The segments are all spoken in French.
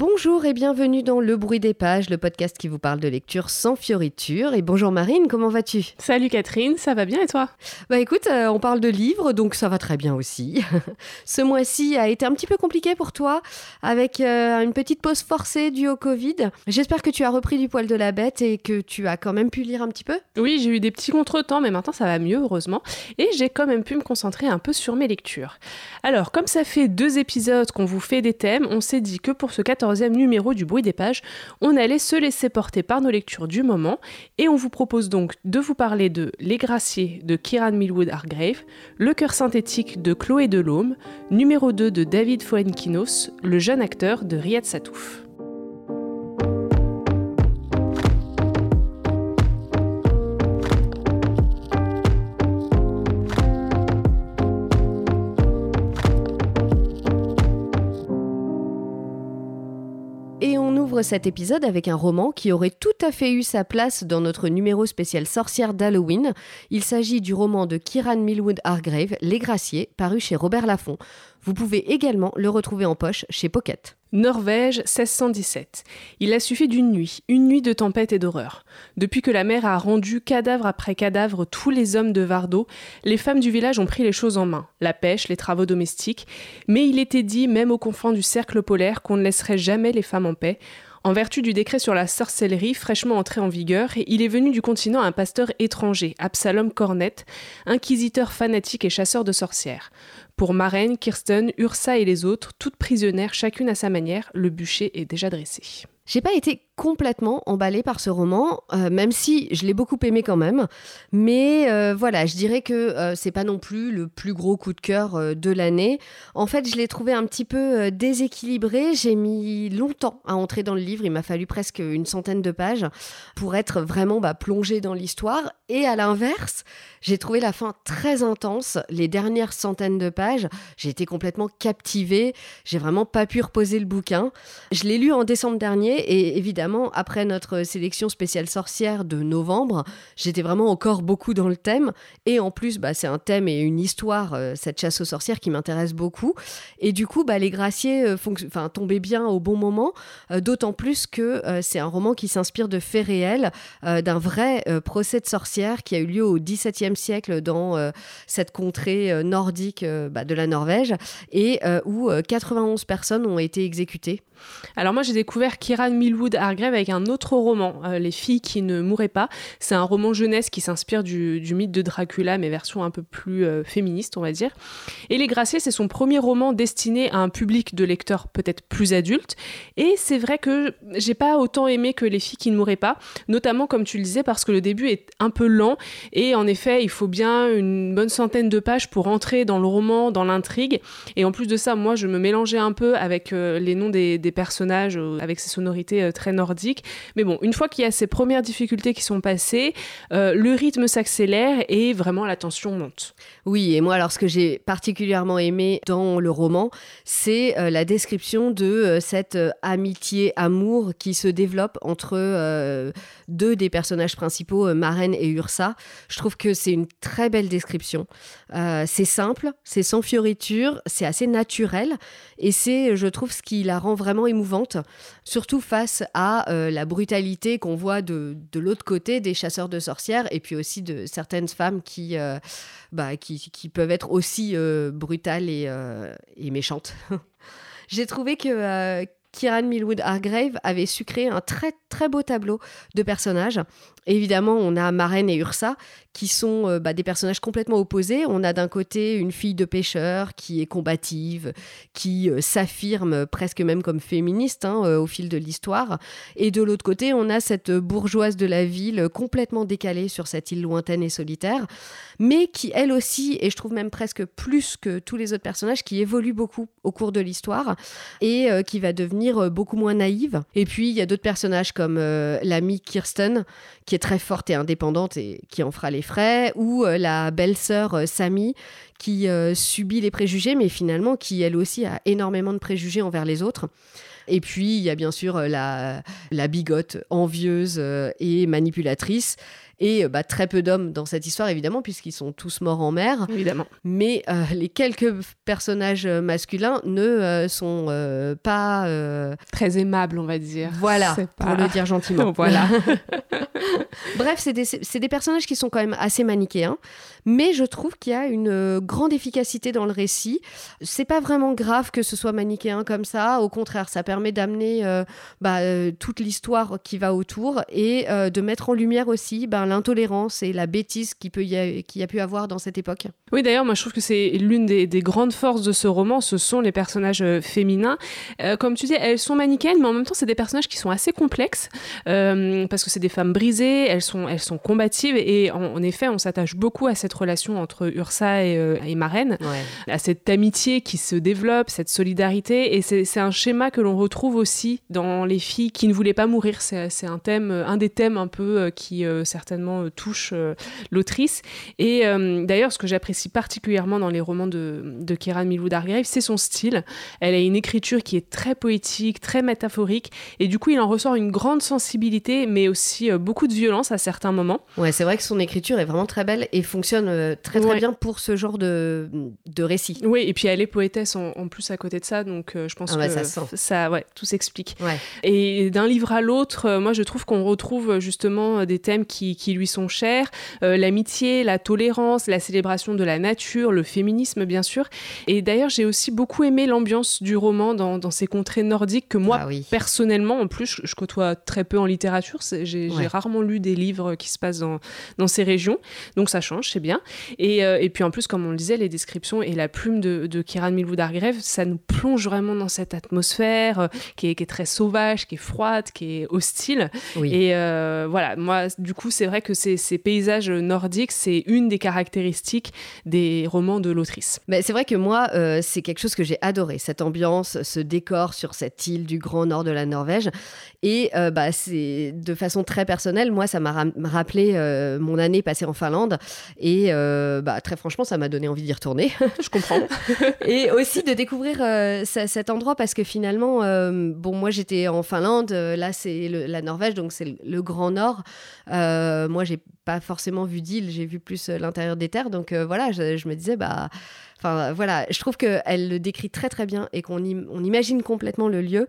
Bonjour et bienvenue dans Le Bruit des Pages, le podcast qui vous parle de lecture sans fioriture. Et bonjour Marine, comment vas-tu? Salut Catherine, ça va bien et toi? Bah écoute, euh, on parle de livres, donc ça va très bien aussi. Ce mois-ci a été un petit peu compliqué pour toi, avec euh, une petite pause forcée due au Covid. J'espère que tu as repris du poil de la bête et que tu as quand même pu lire un petit peu? Oui, j'ai eu des petits contretemps, mais maintenant ça va mieux, heureusement. Et j'ai quand même pu me concentrer un peu sur mes lectures. Alors, comme ça fait deux épisodes qu'on vous fait des thèmes, on s'est dit que pour ce 14e numéro du bruit des pages, on allait se laisser porter par nos lectures du moment et on vous propose donc de vous parler de Les Graciers de Kieran Millwood Hargrave, Le cœur synthétique de Chloé Delhomme, numéro 2 de David Foenkinos, Le jeune acteur de Riyad Satouf. Cet épisode avec un roman qui aurait tout à fait eu sa place dans notre numéro spécial sorcière d'Halloween. Il s'agit du roman de Kieran Millwood Hargrave, Les Graciers, paru chez Robert Laffont. Vous pouvez également le retrouver en poche chez Pocket. Norvège, 1617. Il a suffi d'une nuit, une nuit de tempête et d'horreur. Depuis que la mer a rendu cadavre après cadavre tous les hommes de Vardo, les femmes du village ont pris les choses en main, la pêche, les travaux domestiques, mais il était dit, même aux confins du cercle polaire, qu'on ne laisserait jamais les femmes en paix. En vertu du décret sur la sorcellerie fraîchement entré en vigueur, il est venu du continent un pasteur étranger, Absalom Cornet, inquisiteur fanatique et chasseur de sorcières. Pour Marraine, Kirsten, Ursa et les autres, toutes prisonnières chacune à sa manière, le bûcher est déjà dressé. J'ai pas été complètement emballée par ce roman, euh, même si je l'ai beaucoup aimé quand même. Mais euh, voilà, je dirais que euh, c'est pas non plus le plus gros coup de cœur de l'année. En fait, je l'ai trouvé un petit peu déséquilibré. J'ai mis longtemps à entrer dans le livre. Il m'a fallu presque une centaine de pages pour être vraiment bah, plongée dans l'histoire. Et à l'inverse, j'ai trouvé la fin très intense. Les dernières centaines de pages, j'ai été complètement captivée. J'ai vraiment pas pu reposer le bouquin. Je l'ai lu en décembre dernier et évidemment après notre sélection spéciale sorcière de novembre, j'étais vraiment encore beaucoup dans le thème. Et en plus, bah, c'est un thème et une histoire, euh, cette chasse aux sorcières, qui m'intéresse beaucoup. Et du coup, bah, Les Graciers euh, tombaient bien au bon moment, euh, d'autant plus que c'est un roman qui s'inspire de faits réels, d'un vrai procès de sorcières qui a eu lieu au XVIIe siècle dans cette contrée nordique bah, de la Norvège, et où 91 personnes ont été exécutées. Alors moi j'ai découvert Millwood Hargrave avec un autre roman, euh, Les filles qui ne mouraient pas. C'est un roman jeunesse qui s'inspire du, mythe de Dracula mais version un peu plus euh, féministe on va dire. Et Les Graciers c'est son premier roman destiné à un public de lecteurs peut-être plus adultes. Et c'est vrai que j'ai pas autant aimé que Les filles qui ne mouraient pas, notamment comme tu le disais parce que le début est un peu lent et en effet il faut bien une bonne centaine de pages pour entrer dans le roman, dans l'intrigue. Et en plus de ça moi je me mélangeais un peu avec euh, les noms des personnages euh, avec ses sonorités euh, très nordiques. Mais bon, une fois qu'il y a ces premières difficultés qui sont passées, euh, le rythme s'accélère et vraiment la tension monte. Oui, et moi, alors ce que j'ai particulièrement aimé dans le roman, c'est la description de cette amitié-amour qui se développe entre deux des personnages principaux, Marraine et Ursa. Je trouve que c'est une très belle description. c'est simple, c'est sans fioriture, c'est assez naturel et c'est, je trouve, ce qui la rend vraiment émouvante, surtout face à euh, la brutalité qu'on voit de, de l'autre côté des chasseurs de sorcières et puis aussi de certaines femmes qui, euh, bah, qui, qui, peuvent être aussi euh, brutales et, et méchantes. J'ai trouvé que Kieran Millwood Hargrave avait su créer un très très beau tableau de personnages. évidemment, on a Marraine et Ursa qui sont euh, bah, des personnages complètement opposés. On a d'un côté une fille de pêcheur qui est combative, qui euh, s'affirme presque même comme féministe hein, euh, au fil de l'histoire. Et de l'autre côté, on a cette bourgeoise de la ville complètement décalée sur cette île lointaine et solitaire, mais qui elle aussi, et je trouve même presque plus que tous les autres personnages, qui évolue beaucoup au cours de l'histoire et qui va devenir beaucoup moins naïve. Et puis, il y a d'autres personnages comme l'amie Kirsten, qui est très forte et indépendante et qui en fera les frais, ou euh, la belle-sœur euh, Samy qui euh, subit les préjugés, mais finalement qui elle aussi a énormément de préjugés envers les autres. Et puis, il y a bien sûr la, la bigote envieuse et manipulatrice. Et bah, très peu d'hommes dans cette histoire évidemment puisqu'ils sont tous morts en mer. Évidemment. Mais les quelques personnages masculins ne sont pas très aimables, on va dire. Voilà, pour le dire gentiment. voilà. Bref, c'est des, des, personnages qui sont quand même assez manichéens, mais je trouve qu'il y a une euh, grande efficacité dans le récit. C'est pas vraiment grave que ce soit manichéen comme ça, au contraire, ça permet d'amener euh, bah, euh, toute l'histoire qui va autour et de mettre en lumière aussi ben, l'intolérance et la bêtise qu'il peut y a, qui a pu avoir dans cette époque. Oui, d'ailleurs, moi je trouve que c'est l'une des, grandes forces de ce roman, ce sont les personnages féminins. comme tu dis, elles sont manichéennes, mais en même temps, c'est des personnages qui sont assez complexes parce que c'est des femmes brisées, elles sont, elles sont combatives et en, en effet, on s'attache beaucoup à cette relation entre Ursa et, euh, et Marraine, à cette amitié qui se développe, cette solidarité. Et c'est un schéma que l'on retrouve aussi dans les filles qui ne voulaient pas mourir. C'est un thème, un des thèmes un peu euh, qui euh, certainement touche l'autrice. Et d'ailleurs, ce que j'apprécie particulièrement dans les romans de, de Kieran Milwood Hargrave, c'est son style. Elle a une écriture qui est très poétique, très métaphorique, et du coup, il en ressort une grande sensibilité, mais aussi beaucoup de violence à certains moments. Ouais, c'est vrai que son écriture est vraiment très belle et fonctionne euh, très très bien pour ce genre de, de récit. Oui, et puis elle est poétesse en, plus à côté de ça, donc euh, je pense ah que ça, ouais, tout s'explique. Et d'un livre à l'autre, euh, moi je trouve qu'on retrouve justement des thèmes qui, qui lui sont chers, l'amitié, la tolérance, la célébration de la nature, le féminisme bien sûr. Et d'ailleurs j'ai aussi beaucoup aimé l'ambiance du roman dans, dans, ces contrées nordiques que moi ah personnellement, en plus je, côtoie très peu en littérature, j'ai rarement lu des livres qui se passent dans, dans ces régions, donc ça change, c'est bien. Euh, et, puis en plus, comme on le disait, les descriptions et la plume de, de Kieran Milwood Hargrave, ça nous plonge vraiment dans cette atmosphère euh, qui, est, très sauvage, qui est froide, qui est hostile. Et euh, voilà, moi, du coup, c'est vrai que ces, paysages nordiques, c'est une des caractéristiques des romans de l'autrice. Mais c'est vrai que moi, c'est quelque chose que j'ai adoré, cette ambiance, ce décor sur cette île du grand nord de la Norvège. Et bah, c'est de façon très personnelle, moi, ça m'a rappelé mon année passée en Finlande. Et euh, bah, très franchement, ça m'a donné envie d'y retourner. Je comprends. et aussi de découvrir euh, cet endroit parce que finalement, euh, bon, moi j'étais en Finlande, là c'est la Norvège, donc c'est le, Grand Nord. Moi, j'ai pas forcément vu d'île, j'ai vu plus l'intérieur des terres. Donc voilà, je, je, me disais, bah Enfin voilà, je trouve qu'elle le décrit très très bien et qu'on on imagine complètement le lieu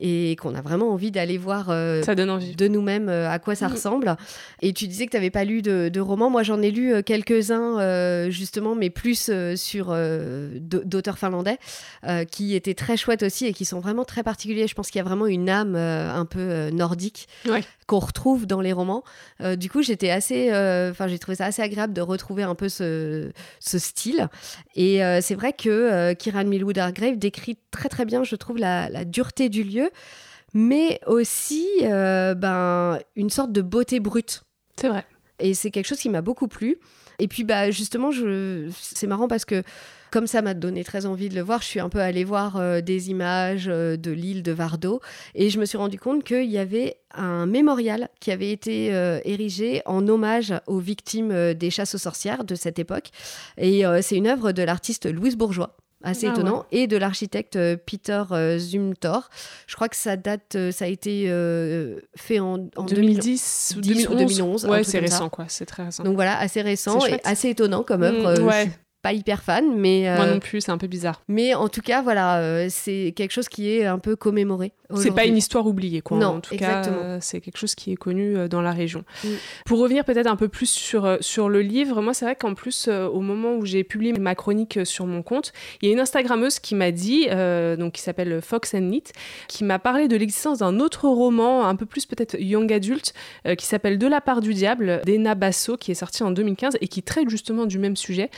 et qu'on a vraiment envie d'aller voir euh, ça donne envie. de nous-mêmes euh, à quoi ça mm. ressemble. Et tu disais que tu n'avais pas lu de, de romans. Moi j'en ai lu euh, quelques-uns justement, mais plus sur d'auteurs finlandais qui étaient très chouettes aussi et qui sont vraiment très particuliers. Je pense qu'il y a vraiment une âme un peu nordique qu'on retrouve dans les romans. du coup j'étais assez, enfin j'ai trouvé ça assez agréable de retrouver un peu ce, ce style. Et euh, c'est vrai que euh, Kiran Milwood Hargrave décrit très très bien, je trouve, la, dureté du lieu, mais aussi euh, ben, une sorte de beauté brute. C'est vrai. Et c'est quelque chose qui m'a beaucoup plu. Et puis bah, justement, je... c'est marrant parce que comme ça m'a donné très envie de le voir, je suis un peu allée voir euh, des images euh, de l'île de Vardo et je me suis rendu compte qu'il y avait un mémorial qui avait été euh, érigé en hommage aux victimes des chasses aux sorcières de cette époque. Et c'est une œuvre de l'artiste Louise Bourgeois assez ah étonnant, et de l'architecte Peter Zumthor. Je crois que ça date, ça a été fait en, 2010 ou 2011. Ouais, c'est récent, quoi. C'est très récent. Donc voilà, assez récent et assez étonnant comme œuvre. Mmh, ouais pas hyper fan, mais... Moi non plus, c'est un peu bizarre. Mais en tout cas, voilà, euh, c'est quelque chose qui est un peu commémoré. C'est pas une histoire oubliée, quoi. Non, en tout exactement. cas, c'est quelque chose qui est connu euh, dans la région. Mm. Pour revenir peut-être un peu plus sur, euh, sur le livre, moi, c'est vrai qu'en plus, au moment où j'ai publié ma chronique sur mon compte, il y a une Instagrammeuse qui m'a dit, donc qui s'appelle Fox and Knit, qui m'a parlé de l'existence d'un autre roman, un peu plus peut-être young adulte, qui s'appelle De la part du diable, d'Ena Basso, qui est sorti en 2015 et qui traite justement du même sujet.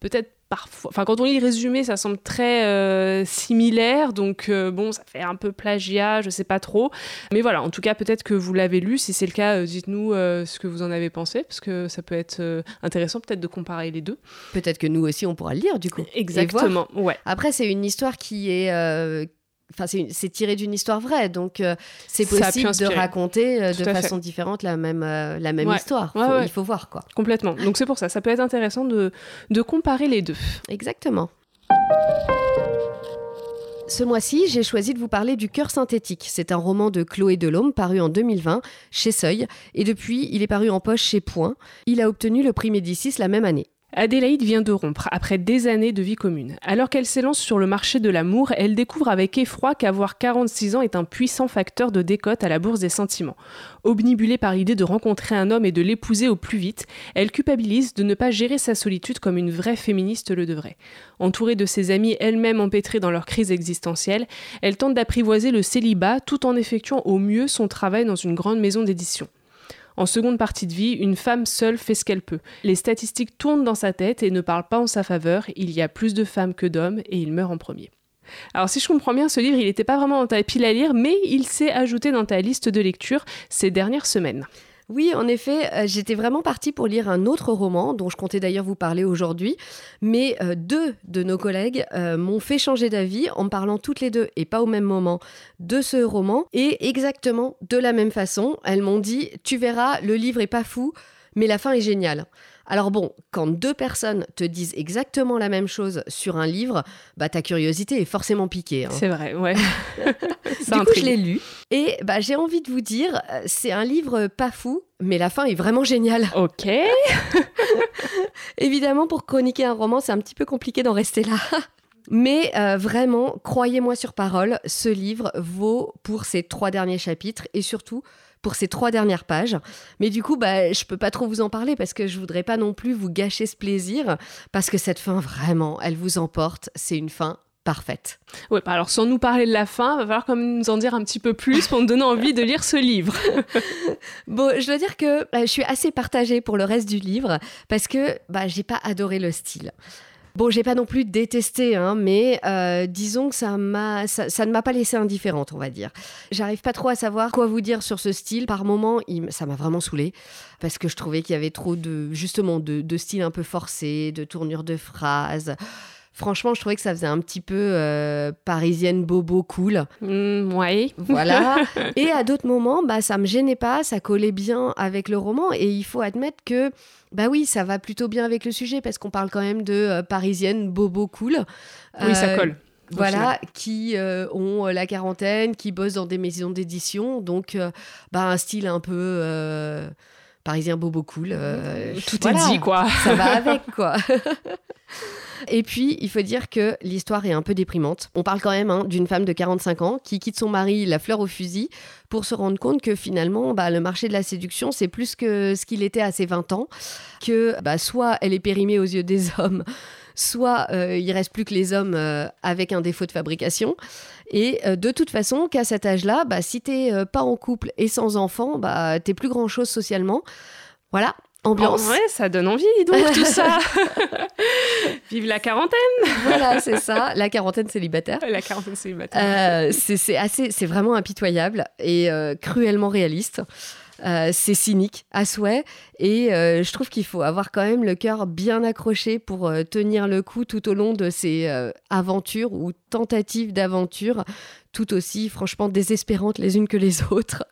Peut-être parfois, enfin quand on lit le résumé, ça semble très euh, similaire, donc euh, bon, ça fait un peu plagiat, je sais pas trop. Mais voilà, en tout cas, peut-être que vous l'avez lu. Si c'est le cas, euh, dites-nous ce que vous en avez pensé, parce que ça peut être intéressant peut-être de comparer les deux. Peut-être que nous aussi on pourra le lire du coup. Exactement, ouais. Après, c'est une histoire qui est Enfin, c'est tiré d'une histoire vraie, donc euh, c'est possible de raconter euh, de façon différente la même, euh, la même histoire. Il faut voir quoi. Complètement. Donc c'est pour ça, ça peut être intéressant de, de comparer les deux. Exactement. Ce mois-ci, j'ai choisi de vous parler du Cœur synthétique. C'est un roman de Chloé Delhomme paru en 2020 chez Seuil et depuis, il est paru en poche chez Point. Il a obtenu le prix Médicis la même année. Adélaïde vient de rompre après des années de vie commune. Alors qu'elle s'élance sur le marché de l'amour, elle découvre avec effroi qu'avoir 46 ans est un puissant facteur de décote à la bourse des sentiments. Obnibulée par l'idée de rencontrer un homme et de l'épouser au plus vite, elle culpabilise de ne pas gérer sa solitude comme une vraie féministe le devrait. Entourée de ses amies elle-même empêtrées dans leur crise existentielle, elle tente d'apprivoiser le célibat tout en effectuant au mieux son travail dans une grande maison d'édition. En seconde partie de vie, une femme seule fait ce qu'elle peut. Les statistiques tournent dans sa tête et ne parlent pas en sa faveur. Il y a plus de femmes que d'hommes et il meurt en premier. Alors si je comprends bien, ce livre, il n'était pas vraiment dans ta pile à lire, mais il s'est ajouté dans ta liste de lecture ces dernières semaines. Oui, en effet, euh, j'étais vraiment partie pour lire un autre roman, dont je comptais d'ailleurs vous parler aujourd'hui, mais euh, deux de nos collègues euh, m'ont fait changer d'avis en parlant toutes les deux, et pas au même moment, de ce roman, et exactement de la même façon. Elles m'ont dit, tu verras, le livre est pas fou, mais la fin est géniale. Alors bon, quand deux personnes te disent exactement la même chose sur un livre, bah ta curiosité est forcément piquée. Hein. C'est vrai, ouais. du coup, je l'ai lu et bah j'ai envie de vous dire, euh, c'est un livre pas fou, mais la fin est vraiment géniale. Ok. Évidemment, pour chroniquer un roman, c'est un petit peu compliqué d'en rester là. Mais euh, vraiment, croyez-moi sur parole, ce livre vaut pour ses trois derniers chapitres et surtout pour ces trois dernières pages. Mais du coup, bah, je peux pas trop vous en parler parce que je voudrais pas non plus vous gâcher ce plaisir parce que cette fin, vraiment, elle vous emporte. C'est une fin parfaite. Ouais, bah alors sans nous parler de la fin, va falloir quand même nous en dire un petit peu plus pour nous donner envie de lire ce livre. bon, je dois dire que bah, je suis assez partagée pour le reste du livre parce que bah, j'ai pas adoré le style. Bon, j'ai pas non plus détesté, hein, mais euh, disons que ça, m'a, ça, ne m'a pas laissé indifférente, on va dire. J'arrive pas trop à savoir quoi vous dire sur ce style. Par moments, ça m'a vraiment saoulé parce que je trouvais qu'il y avait trop de, justement, de, de style un peu forcé, de tournure de phrases. Franchement, je trouvais que ça faisait un petit peu euh, parisienne bobo cool. Mmh, ouais. Voilà. et à d'autres moments, bah, ça me gênait pas, ça collait bien avec le roman. Et il faut admettre que, bah oui, ça va plutôt bien avec le sujet parce qu'on parle quand même de euh, parisienne bobo cool. Oui, ça euh, colle. Voilà, qui ont la quarantaine, qui bossent dans des maisons d'édition, donc bah, un style un peu parisien bobo cool. Tout est dit, quoi. ça va avec, quoi. Et puis, il faut dire que l'histoire est un peu déprimante. On parle quand même hein, d'une femme de 45 ans qui quitte son mari la fleur au fusil pour se rendre compte que finalement, bah, le marché de la séduction, c'est plus que ce qu'il était à ses 20 ans, que bah, soit elle est périmée aux yeux des hommes, soit euh, il reste plus que les hommes euh, avec un défaut de fabrication. Et euh, de toute façon, qu'à cet âge-là, bah, si t'es pas en couple et sans enfant, bah, t'es plus grand-chose socialement. Voilà, ambiance. ouais, ça donne envie donc tout ça. Vive la quarantaine. voilà, c'est ça, la quarantaine célibataire. La quarantaine célibataire. Euh, c'est assez, c'est vraiment impitoyable et euh, cruellement réaliste. Euh, c'est cynique à souhait et je trouve qu'il faut avoir quand même le cœur bien accroché pour tenir le coup tout au long de ces aventures ou tentatives d'aventure tout aussi franchement désespérantes les unes que les autres.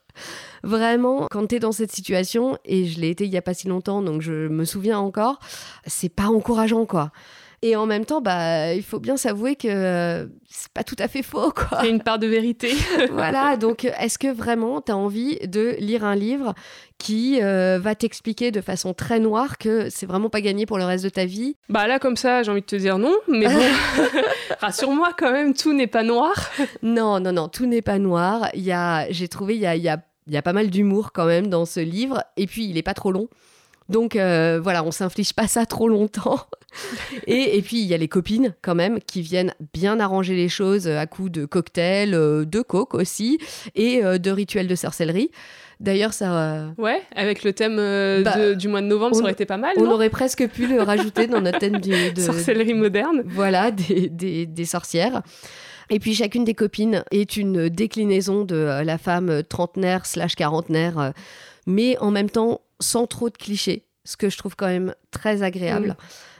Vraiment, quand tu es dans cette situation, et je l'ai été il y a pas si longtemps, donc je me souviens encore, c'est pas encourageant, quoi. Et en même temps, bah, il faut bien s'avouer que c'est pas tout à fait faux, quoi. Il y a une part de vérité. voilà, donc est-ce que vraiment tu as envie de lire un livre qui euh, va t'expliquer de façon très noire que c'est vraiment pas gagné pour le reste de ta vie? Bah là, comme ça, j'ai envie de te dire non, mais bon, rassure-moi quand même, tout n'est pas noir. non, non, non, tout n'est pas noir. Il y a, j'ai trouvé, il y a, il y a il y a pas mal d'humour quand même dans ce livre. Et puis, il n'est pas trop long. Donc euh, voilà, on s'inflige pas ça trop longtemps. et, puis il y a les copines quand même qui viennent bien arranger les choses à coups de cocktails, euh, de coke aussi, et euh, de rituels de sorcellerie. D'ailleurs, ça. Ouais, avec le thème bah, du mois de novembre, ça aurait été pas mal. On aurait presque pu le rajouter dans notre thème de sorcellerie moderne. Voilà, des, des, des sorcières. Et puis chacune des copines est une déclinaison de euh, la femme trentenaire slash quarantenaire, euh, mais en même temps sans trop de clichés, ce que je trouve quand même très agréable.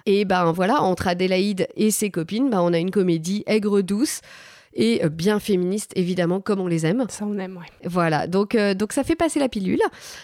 Et ben voilà, entre Adélaïde et ses copines, ben, on a une comédie aigre douce et euh, bien féministe évidemment comme on les aime. Ça on aime, ouais. Voilà, donc, donc ça fait passer la pilule.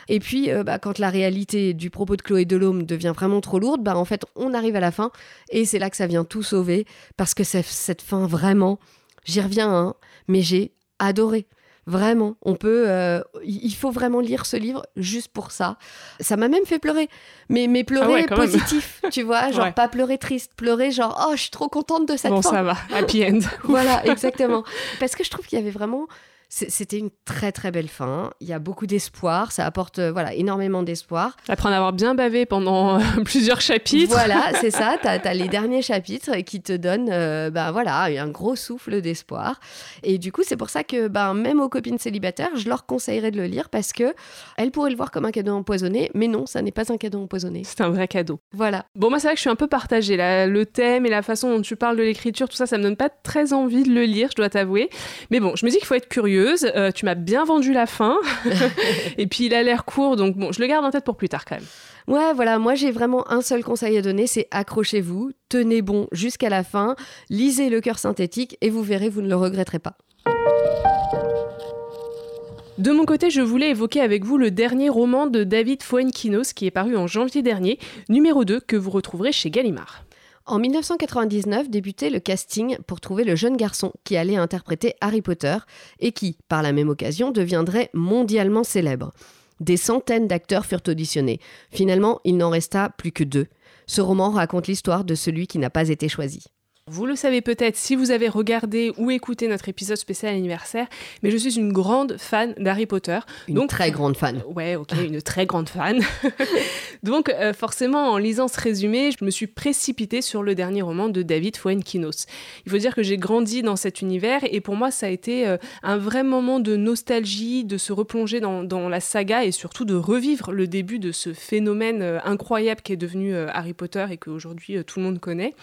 Et puis bah, quand la réalité du propos de Chloé Delhomme devient vraiment trop lourde, bah, en fait on arrive à la fin et c'est là que ça vient tout sauver parce que cette fin vraiment j'y reviens, hein, mais j'ai adoré. Vraiment, on peut, euh, il faut vraiment lire ce livre juste pour ça. Ça m'a même fait pleurer, mais, mais pleurer Ah positif, tu vois, genre Ouais. pas pleurer triste, pleurer genre oh je suis trop contente de cette Bon, ça va. Happy end. Voilà, exactement. Parce que je trouve qu'il y avait vraiment. C'était une très très belle fin. Il y a beaucoup d'espoir. Ça apporte euh, voilà énormément d'espoir. Après en avoir bien bavé pendant euh, plusieurs chapitres. Voilà, c'est ça. Tu as, les derniers chapitres qui te donnent euh, ben voilà, un gros souffle d'espoir. Et du coup, c'est pour ça que ben, même aux copines célibataires, je leur conseillerais de le lire parce que elles pourraient le voir comme un cadeau empoisonné. Mais non, ça n'est pas un cadeau empoisonné. C'est un vrai cadeau. Voilà. Bon, moi, c'est vrai que je suis un peu partagée. là. Le thème et la façon dont tu parles de l'écriture, tout ça, ça me donne pas très envie de le lire, je dois t'avouer. Mais bon, je me dis qu'il faut être curieuse. Euh, tu m'as bien vendu la fin. et puis, il a l'air court, donc bon, je le garde en tête pour plus tard quand même. Ouais, voilà, moi j'ai vraiment un seul conseil à donner, c'est accrochez-vous, tenez bon jusqu'à la fin, lisez le cœur synthétique et vous verrez, vous ne le regretterez pas. De mon côté, je voulais évoquer avec vous le dernier roman de David Fuenquinos qui est paru en janvier dernier, numéro 2, que vous retrouverez chez Gallimard. En 1999 débutait le casting pour trouver le jeune garçon qui allait interpréter Harry Potter et qui, par la même occasion, deviendrait mondialement célèbre. Des centaines d'acteurs furent auditionnés. Finalement, il n'en resta plus que deux. Ce roman raconte l'histoire de celui qui n'a pas été choisi. Vous le savez peut-être si vous avez regardé ou écouté notre épisode spécial anniversaire, mais je suis une grande fan d'Harry Potter. Une Donc- très grande fan. Ouais, ok, une très grande fan. Donc, euh, forcément, en lisant ce résumé, je me suis précipitée sur le dernier roman de David Fuenquinos. Il faut dire que j'ai grandi dans cet univers et pour moi, ça a été euh, un vrai moment de nostalgie, de se replonger dans, dans la saga et surtout de revivre le début de ce phénomène euh, incroyable qui est devenu euh, Harry Potter et qu'aujourd'hui euh, tout le monde connaît.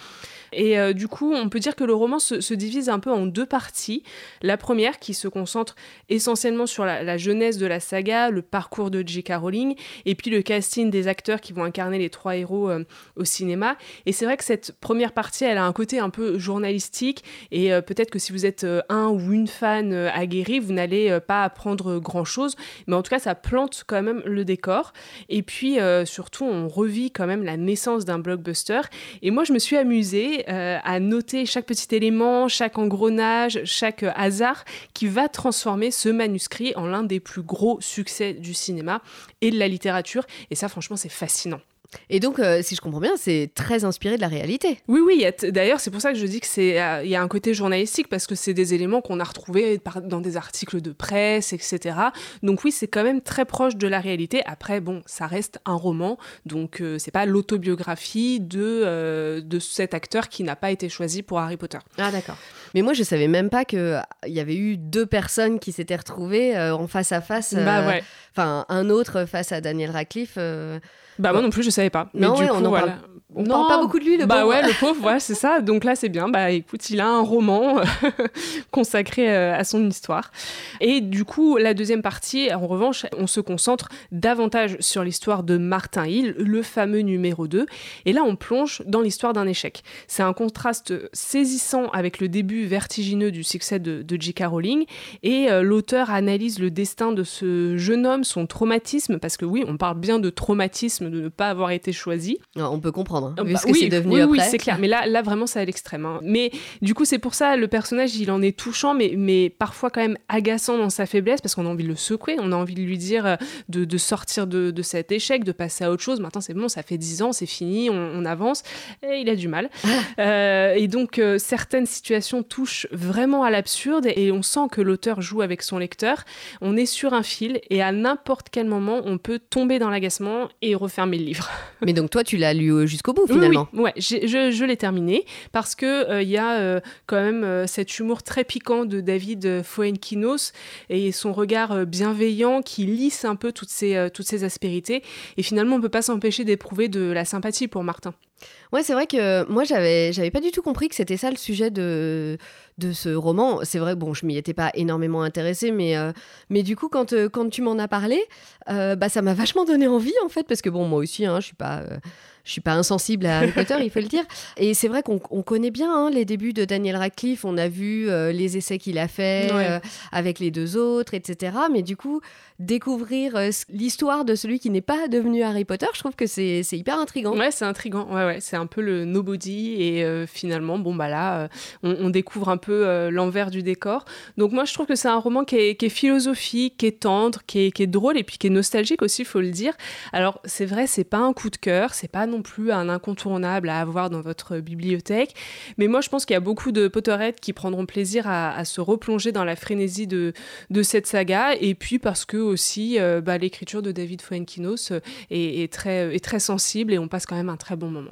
Et euh, du coup, on peut dire que le roman se, se divise un peu en deux parties. La première qui se concentre essentiellement sur la, la jeunesse de la saga, le parcours de J.K. Rowling, et puis le casting des acteurs qui vont incarner les trois héros euh, au cinéma. Et c'est vrai que cette première partie, elle a un côté un peu journalistique, et euh, peut-être que si vous êtes un ou une fan aguerri, vous n'allez pas apprendre grand-chose, mais en tout cas, ça plante quand même le décor. Et puis, surtout, on revit quand même la naissance d'un blockbuster. Et moi, je me suis amusée euh, à noter chaque petit élément, chaque engrenage, chaque euh, hasard qui va transformer ce manuscrit en l'un des plus gros succès du cinéma et de la littérature. Et ça, franchement, c'est fascinant. Et donc, euh, si je comprends bien, c'est très inspiré de la réalité. Oui, oui, d'ailleurs, c'est pour ça que je dis que c'est, euh, il y a un côté journalistique parce que c'est des éléments qu'on a retrouvés par- dans des articles de presse, etc. Donc oui, c'est quand même très proche de la réalité. Après, bon, ça reste un roman, donc euh, c'est pas l'autobiographie de, euh, de cet acteur qui n'a pas été choisi pour Harry Potter. Ah d'accord. Mais moi je savais même pas que il y avait eu deux personnes qui s'étaient retrouvées en face à face. Bah ouais. Enfin un autre face à Daniel Radcliffe. Euh. Bah moi non plus, je savais pas. Non, Mais du ouais, coup, on en voilà. parle- On Non, parle pas beaucoup de lui le Bah pauvre. ouais, le pauvre, ouais, c'est ça. Donc là, c'est bien. Bah écoute, il a un roman consacré euh, à son histoire. Et du coup, la deuxième partie, en revanche, on se concentre davantage sur l'histoire de Martin Hill, le fameux numéro 2. Et là, on plonge dans l'histoire d'un échec. C'est un contraste saisissant avec le début vertigineux du succès de, de J.K. Rowling. Et euh, l'auteur analyse le destin de ce jeune homme, son traumatisme, parce que oui, on parle bien de traumatisme de ne pas avoir été choisi. Non, on peut comprendre. hein, Ah bah ce que oui, c'est devenu oui, après. Oui, c'est clair. Mais là, là vraiment, c'est à l'extrême. hein. Mais du coup, c'est pour ça, le personnage, il en est touchant, mais, mais parfois quand même agaçant dans sa faiblesse, parce qu'on a envie de le secouer, on a envie de lui dire euh, de, de sortir de, de cet échec, de passer à autre chose. Maintenant, c'est bon, ça fait 10 ans, c'est fini, on, on avance. Et il a du mal. Euh, et donc, euh, certaines situations touchent vraiment à l'absurde, et on sent que l'auteur joue avec son lecteur. On est sur un fil, et à n'importe quel moment, on peut tomber dans l'agacement et refermer le livre. Mais donc toi tu l'as lu euh, jusqu'au bout finalement. Oui, ouais, je, je l'ai terminé parce que il y a euh, quand même euh, cet humour très piquant de David euh, Fuenquinos et son regard euh, bienveillant qui lisse un peu toutes ces, euh, toutes ces aspérités. Et finalement, on peut pas s'empêcher d'éprouver de la sympathie pour Martin. Ouais, c'est vrai que moi, j'avais, j'avais pas du tout compris que c'était ça le sujet de, de ce roman. C'est vrai, bon, je m'y étais pas énormément intéressée, mais, euh, mais du coup, quand, euh, quand tu m'en as parlé, euh, bah, ça m'a vachement donné envie, en fait, parce que bon, moi aussi, hein, je suis pas. Je suis pas insensible à Harry Potter, il faut le dire. Et c'est vrai qu'on on connaît bien hein, les débuts de Daniel Radcliffe. On a vu euh, les essais qu'il a fait Ouais. euh, avec les deux autres, etc. Mais du coup, découvrir euh, l'histoire de celui qui n'est pas devenu Harry Potter, je trouve que c'est hyper intriguant. Ouais, c'est intriguant. Ouais, ouais, c'est un peu le nobody et finalement, bon bah là, on, découvre un peu l'envers du décor. Donc moi, je trouve que c'est un roman qui est, philosophique, qui est tendre, qui est, qui est, drôle et puis qui est nostalgique aussi, il faut le dire. Alors c'est vrai, c'est pas un coup de cœur, c'est pas non plus un incontournable à avoir dans votre bibliothèque, mais moi je pense qu'il y a beaucoup de Potterheads qui prendront plaisir à, se replonger dans la frénésie de, de cette saga et puis parce que aussi bah, l'écriture de David Fuenkinos est, est, très, est très sensible et on passe quand même un très bon moment.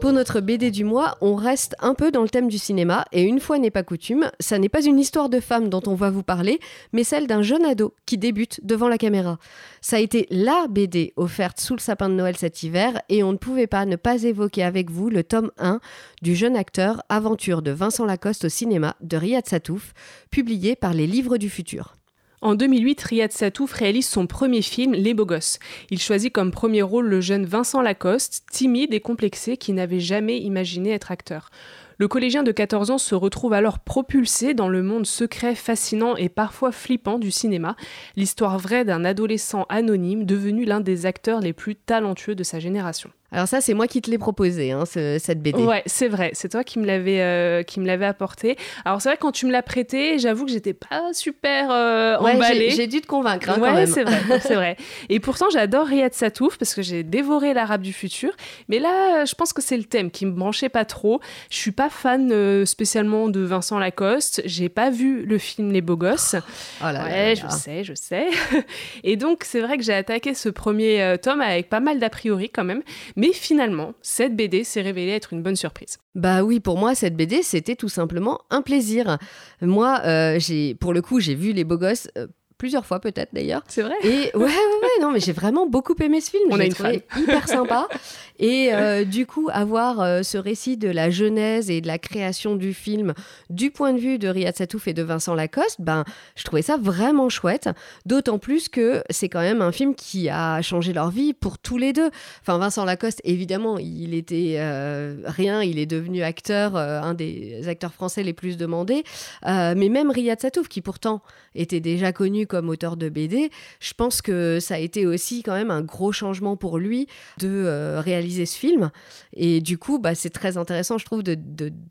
Pour notre BD du mois, on reste un peu dans le thème du cinéma, et une fois n'est pas coutume, ça n'est pas une histoire de femme dont on va vous parler, mais celle d'un jeune ado qui débute devant la caméra. Ça a été LA BD offerte sous le sapin de Noël cet hiver, et on ne pouvait pas ne pas évoquer avec vous le tome 1 du jeune acteur Aventure de Vincent Lacoste au cinéma de Riyad Satouf, publié par les Livres du Futur. En 2008, Riyad Satouf réalise son premier film, Les Beaux Gosses. Il choisit comme premier rôle le jeune Vincent Lacoste, timide et complexé qui n'avait jamais imaginé être acteur. Le collégien de 14 ans se retrouve alors propulsé dans le monde secret, fascinant et parfois flippant du cinéma, l'histoire vraie d'un adolescent anonyme devenu l'un des acteurs les plus talentueux de sa génération. Alors ça, c'est moi qui te l'ai proposé, hein, cette BD. Ouais, c'est vrai. C'est toi qui me l'avais euh, qui me l'avait apporté. Alors c'est vrai quand tu me l'as prêté, j'avoue que j'étais pas super euh, emballée. J'ai dû te convaincre. Hein, ouais, c'est vrai, c'est vrai. Et pourtant, j'adore Riyad Satouf parce que j'ai dévoré l'arabe du futur. Mais là, je pense que c'est le thème qui me branchait pas trop. Je suis pas fan euh, spécialement de Vincent Lacoste. J'ai pas vu le film Les Beaux Gosses. Oh là ouais, je sais, je sais. Et donc c'est vrai que j'ai attaqué ce premier tome avec pas mal d'a priori quand même. Mais finalement, cette BD s'est révélée être une bonne surprise. Bah oui, pour moi, cette BD, c'était tout simplement un plaisir. Moi, euh, j'ai, pour le coup, j'ai vu Les Beaux Gosses euh, plusieurs fois peut-être d'ailleurs. C'est vrai. Et ouais, ouais, ouais, non, mais j'ai vraiment beaucoup aimé ce film. On a une trouvé hyper sympa. Et euh, du coup, avoir euh, ce récit de la genèse et de la création du film du point de vue de Riyad Satouf et de Vincent Lacoste, ben, je trouvais ça vraiment chouette. D'autant plus que c'est quand même un film qui a changé leur vie pour tous les deux. Enfin, Vincent Lacoste, évidemment, il était euh, rien, il est devenu acteur, un des acteurs français les plus demandés. mais même Riyad Satouf, qui pourtant était déjà connu comme auteur de BD, je pense que ça a été aussi quand même un gros changement pour lui de réaliser ce film. Et du coup, bah, c'est très intéressant, je trouve, de,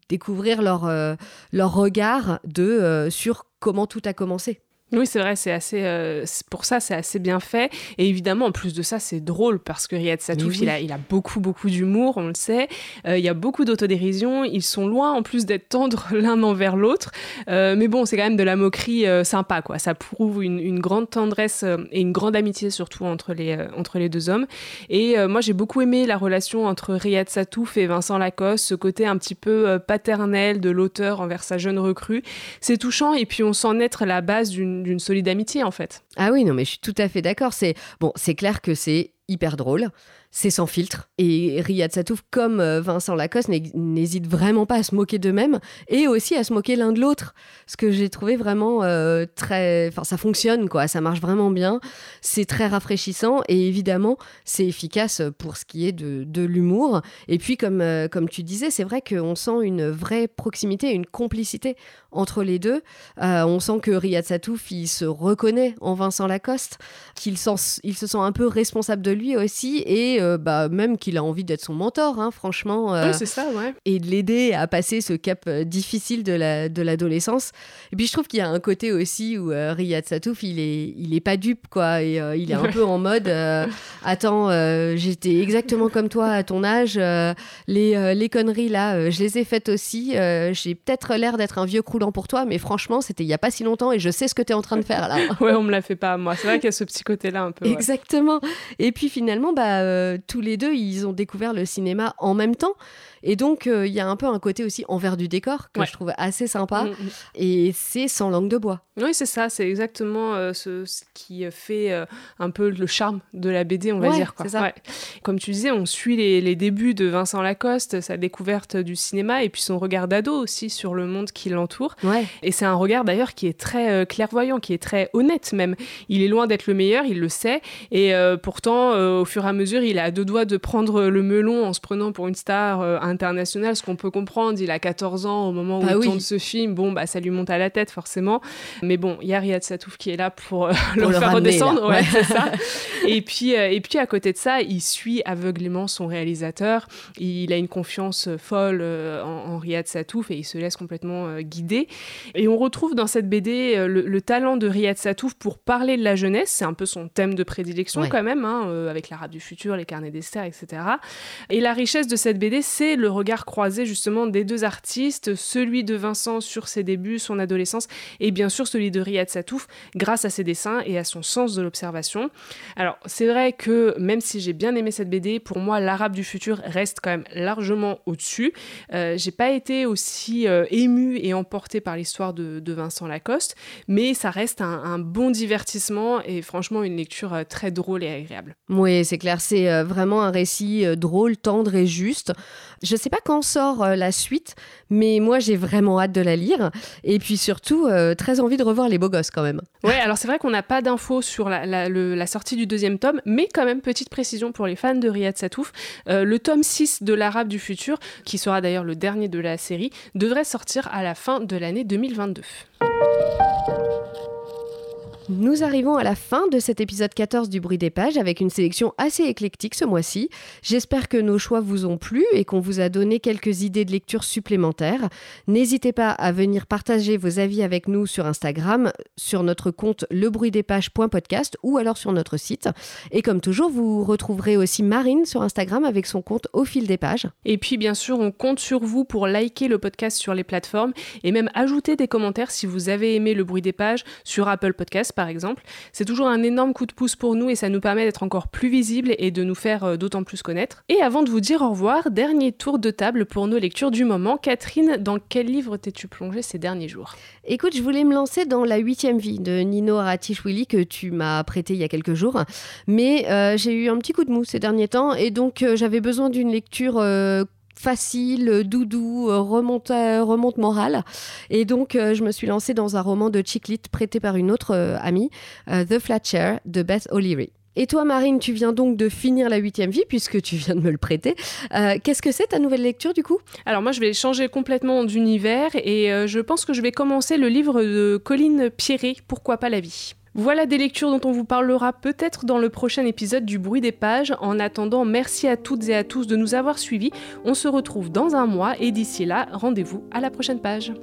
découvrir leur, euh, leur regard de, euh, sur comment tout a commencé. Oui, c'est vrai, c'est assez. Euh, pour ça, c'est assez bien fait. Et évidemment, en plus de ça, c'est drôle parce que Riyad Satouf, il, a, il a beaucoup, beaucoup d'humour, on le sait. Euh, il y a beaucoup d'autodérision. Ils sont loin, en plus, d'être tendres l'un envers l'autre. Euh, mais bon, c'est quand même de la moquerie sympa, quoi. Ça prouve une, une grande tendresse et une grande amitié, surtout entre les, entre les deux hommes. Et moi, j'ai beaucoup aimé la relation entre Riyad Satouf et Vincent Lacoste, ce côté un petit peu paternel de l'auteur envers sa jeune recrue. C'est touchant et puis on sent naître la base d'une d'une solide amitié en fait. Ah oui, non mais je suis tout à fait d'accord. C'est bon, c'est clair que c'est hyper drôle c'est sans filtre. Et Riyad Satouf, comme euh, Vincent Lacoste, n'hésite vraiment pas à se moquer d'eux-mêmes et aussi à se moquer l'un de l'autre. Ce que j'ai trouvé vraiment euh, très. Enfin, ça fonctionne, quoi. Ça marche vraiment bien. C'est très rafraîchissant et évidemment, c'est efficace pour ce qui est de, l'humour. Et puis, comme, euh, comme tu disais, c'est vrai qu'on sent une vraie proximité, une complicité entre les deux. on sent que Riyad Satouf, il se reconnaît en Vincent Lacoste, qu'il il se sent un peu responsable de lui aussi et euh, bah, même qu'il a envie d'être son mentor, hein, franchement. Euh, c'est ça, ouais. Et de l'aider à passer ce cap euh, difficile de, la, de l'adolescence. Et puis je trouve qu'il y a un côté aussi où Riyad Satouf, il est, il est pas dupe, quoi. Et il est un peu en mode Attends, j'étais exactement comme toi à ton âge. les, les conneries là, je les ai faites aussi. j'ai peut-être l'air d'être un vieux croulant pour toi, mais franchement, c'était il y a pas si longtemps et je sais ce que tu es en train de faire là. ouais, on me l'a fait pas à moi. C'est vrai qu'il y a ce petit côté-là un peu. Exactement. Et puis finalement, bah tous les deux, ils ont découvert le cinéma en même temps. Et donc, euh, il y a un peu un côté aussi envers du décor que je trouve assez sympa. Mm, mm. Et c'est sans langue de bois. Oui, c'est ça. C'est exactement euh, ce, qui fait euh, un peu le charme de la BD, on va dire. Quoi. Ça. Comme tu disais, on suit les, débuts de Vincent Lacoste, sa découverte du cinéma et puis son regard d'ado aussi sur le monde qui l'entoure. Et c'est un regard d'ailleurs qui est très clairvoyant, qui est très honnête même. Il est loin d'être le meilleur, il le sait. Et pourtant, au fur et à mesure, il a deux doigts de prendre le melon en se prenant pour une star international, ce qu'on peut comprendre. Il a 14 ans au moment où Bah il oui. tourne ce film. Bon, bah, ça lui monte à la tête, forcément. Mais bon, il y a Riyad Satouf qui est là pour, euh, le le faire ramener, redescendre. là. Ouais, Ouais. c'est ça. Et puis, euh, et puis, à côté de ça, il suit aveuglément son réalisateur. Il a une confiance folle euh, en, en Riyad Satouf et il se laisse complètement guider. Et on retrouve dans cette BD le, le talent de Riyad Satouf pour parler de la jeunesse. C'est un peu son thème de prédilection Ouais. quand même, hein, avec l'arabe du futur, les carnets d'Esther, etc. Et la richesse de cette BD, c'est le regard croisé justement des deux artistes, celui de Vincent sur ses débuts, son adolescence, et bien sûr celui de Riyad Satouf, grâce à ses dessins et à son sens de l'observation. Alors, c'est vrai que même si j'ai bien aimé cette BD, pour moi, l'arabe du futur reste quand même largement au-dessus. Euh, j'ai pas été aussi euh, émue et emportée par l'histoire de, de Vincent Lacoste, mais ça reste un, bon divertissement et franchement une lecture euh, très drôle et agréable. Oui, c'est clair, c'est euh, vraiment un récit euh, drôle, tendre et juste. Je sais pas quand sort euh, la suite, mais moi j'ai vraiment hâte de la lire. Et puis surtout, euh, très envie de revoir les beaux gosses quand même. Ouais, alors c'est vrai qu'on n'a pas d'infos sur la sortie du deuxième tome, mais quand même, petite précision pour les fans de Riyad Satouf, euh, le tome 6 de l'Arabe du futur, qui sera d'ailleurs le dernier de la série, devrait sortir à la fin de l'année 2022. Nous arrivons à la fin de cet épisode 14 du bruit des pages avec une sélection assez éclectique ce mois-ci. J'espère que nos choix vous ont plu et qu'on vous a donné quelques idées de lecture supplémentaires. N'hésitez pas à venir partager vos avis avec nous sur Instagram, sur notre compte lebruitdespages.podcast ou alors sur notre site. Et comme toujours, vous retrouverez aussi Marine sur Instagram avec son compte au fil des pages. Et puis, bien sûr, on compte sur vous pour liker le podcast sur les plateformes et même ajouter des commentaires si vous avez aimé le bruit des pages sur Apple Podcast, par exemple. C'est toujours un énorme coup de pouce pour nous et ça nous permet d'être encore plus visibles et de nous faire euh, d'autant plus connaître. Et avant de vous dire au revoir, dernier tour de table pour nos lectures du moment. Catherine, dans quel livre t'es-tu plongée ces derniers jours? Écoute, je voulais me lancer dans La huitième vie de Nino Aratichwili que tu m'as prêté il y a quelques jours, mais euh, j'ai eu un petit coup de mou ces derniers temps et donc euh, j'avais besoin d'une lecture facile, doudou, remonte, remonte morale. Et donc, euh, je me suis lancée dans un roman de Chick prêté par une autre euh, amie, euh, The Flat de Beth O'Leary. Et toi, Marine, tu viens donc de finir la huitième vie, puisque tu viens de me le prêter. Qu'est-ce que c'est ta nouvelle lecture, du coup? Alors moi, je vais changer complètement d'univers et je pense que je vais commencer le livre de Colline Pierret, Pourquoi pas la vie? Voilà des lectures dont on vous parlera peut-être dans le prochain épisode du bruit des pages. En attendant, merci à toutes et à tous de nous avoir suivis. On se retrouve dans un mois et d'ici là, rendez-vous à la prochaine page.